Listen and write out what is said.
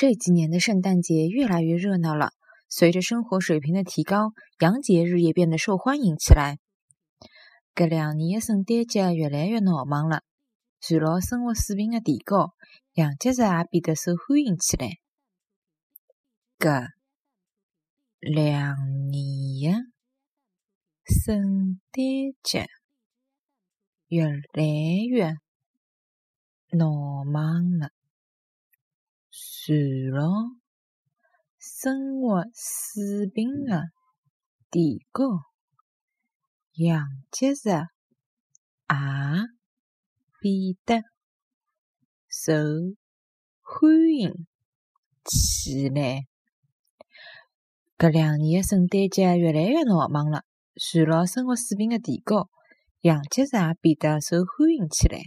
这几年的圣诞节越来越热闹了。随着生活水平的提高，洋节日也变得受欢迎起来。搿两年的圣诞节越来越闹忙了，随牢生活水平的提高，洋节日也变得受欢迎起来。搿两年的圣诞节越来越闹忙了，随了生活水平的提高，洋节日也变得受欢迎起来。搿两年的圣诞节越来越闹忙了，随了生活水平的提高，洋节日也变得受欢迎起来。